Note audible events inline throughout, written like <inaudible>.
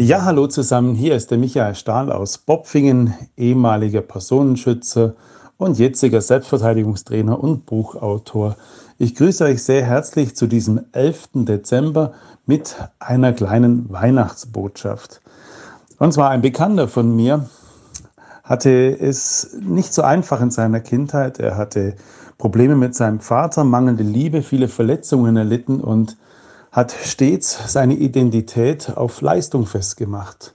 Ja, hallo zusammen. Hier ist der Michael Stahl aus Bopfingen, ehemaliger Personenschützer und jetziger Selbstverteidigungstrainer und Buchautor. Ich grüße euch sehr herzlich zu diesem 11. Dezember mit einer kleinen Weihnachtsbotschaft. Und zwar ein Bekannter von mir hatte es nicht so einfach in seiner Kindheit. Er hatte Probleme mit seinem Vater, mangelnde Liebe, viele Verletzungen erlitten und hat stets seine Identität auf Leistung festgemacht.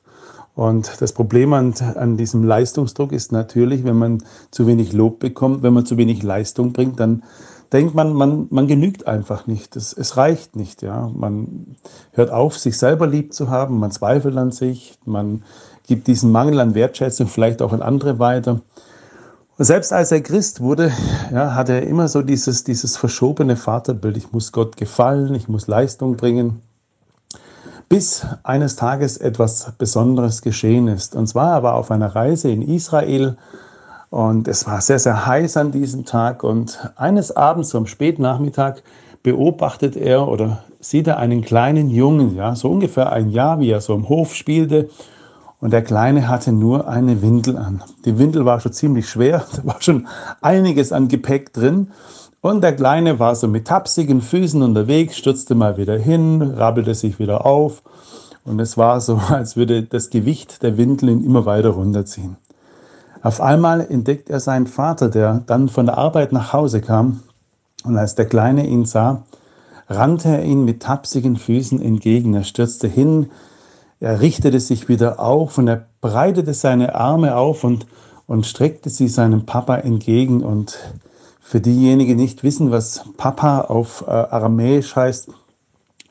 Und das Problem an, an diesem Leistungsdruck ist natürlich, wenn man zu wenig Lob bekommt, wenn man zu wenig Leistung bringt, dann denkt man, man, man genügt einfach nicht. Es, es reicht nicht. Ja? Man hört auf, sich selber lieb zu haben, man zweifelt an sich, man gibt diesen Mangel an Wertschätzung vielleicht auch an andere weiter. Und selbst als er Christ wurde, ja, hatte er immer so dieses, dieses verschobene Vaterbild. Ich muss Gott gefallen, ich muss Leistung bringen. Bis eines Tages etwas Besonderes geschehen ist. Und zwar er war auf einer Reise in Israel und es war sehr, sehr heiß an diesem Tag. Und eines Abends, so am Spätnachmittag, beobachtet er oder sieht er einen kleinen Jungen, ja, so ungefähr ein Jahr, wie er so im Hof spielte und der Kleine hatte nur eine Windel an. Die Windel war schon ziemlich schwer, <laughs> da war schon einiges an Gepäck drin. Und der Kleine war so mit tapsigen Füßen unterwegs, stürzte mal wieder hin, rabbelte sich wieder auf. Und es war so, <laughs> als würde das Gewicht der Windel ihn immer weiter runterziehen. Auf einmal entdeckt er seinen Vater, der dann von der Arbeit nach Hause kam. Und als der Kleine ihn sah, rannte er ihn mit tapsigen Füßen entgegen. Er stürzte hin, er richtete sich wieder auf und er breitete seine Arme auf und, und streckte sie seinem Papa entgegen. Und für diejenigen, die nicht wissen, was Papa auf äh, Aramäisch heißt,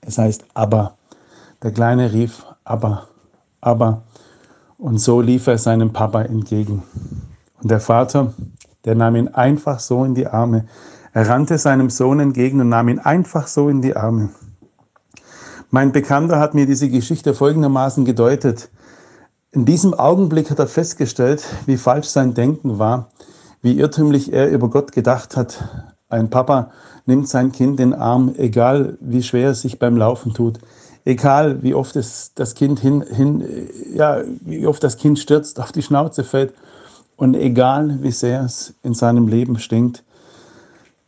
es heißt Abba. Der Kleine rief Abba, Abba. Und so lief er seinem Papa entgegen. Und der Vater, der nahm ihn einfach so in die Arme. Er rannte seinem Sohn entgegen und nahm ihn einfach so in die Arme. Mein Bekannter hat mir diese Geschichte folgendermaßen gedeutet. In diesem Augenblick hat er festgestellt, wie falsch sein Denken war, wie irrtümlich er über Gott gedacht hat. Ein Papa nimmt sein Kind in den Arm, egal wie schwer es sich beim Laufen tut, egal wie oft es das Kind hin, hin, ja, wie oft das Kind stürzt, auf die Schnauze fällt und egal wie sehr es in seinem Leben stinkt.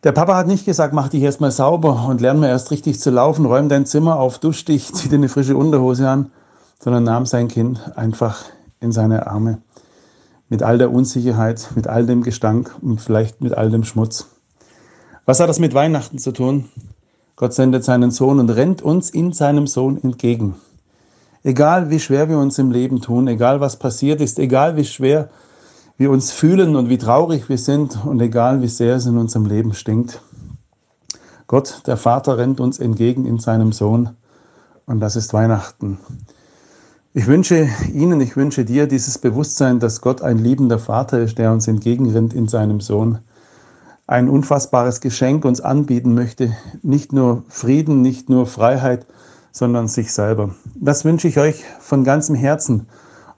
Der Papa hat nicht gesagt, mach dich erstmal sauber und lern mal erst richtig zu laufen, räum dein Zimmer auf, dusch dich, zieh dir eine frische Unterhose an, sondern nahm sein Kind einfach in seine Arme. Mit all der Unsicherheit, mit all dem Gestank und vielleicht mit all dem Schmutz. Was hat das mit Weihnachten zu tun? Gott sendet seinen Sohn und rennt uns in seinem Sohn entgegen. Egal wie schwer wir uns im Leben tun, egal was passiert ist, egal wie schwer wir uns fühlen und wie traurig wir sind und egal wie sehr es in unserem Leben stinkt. Gott, der Vater, rennt uns entgegen in seinem Sohn und das ist Weihnachten. Ich wünsche Ihnen, ich wünsche dir dieses Bewusstsein, dass Gott ein liebender Vater ist, der uns entgegenrennt in seinem Sohn. Ein unfassbares Geschenk uns anbieten möchte, nicht nur Frieden, nicht nur Freiheit, sondern sich selber. Das wünsche ich euch von ganzem Herzen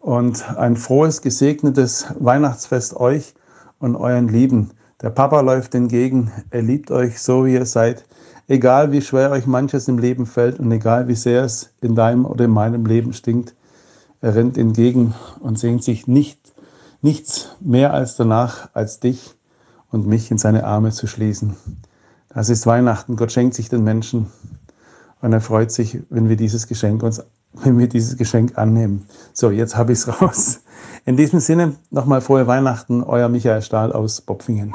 und ein frohes, gesegnetes Weihnachtsfest euch und euren Lieben. Der Papa läuft entgegen, er liebt euch so, wie ihr seid, egal wie schwer euch manches im Leben fällt und egal wie sehr es in deinem oder in meinem Leben stinkt. Er rennt entgegen und sehnt sich nicht, nichts mehr als danach, als dich und mich in seine Arme zu schließen. Das ist Weihnachten. Gott schenkt sich den Menschen und er freut sich, wenn wir dieses Geschenk uns wenn wir dieses Geschenk annehmen. So, jetzt habe ich es raus. In diesem Sinne nochmal frohe Weihnachten, euer Michael Stahl aus Bopfingen.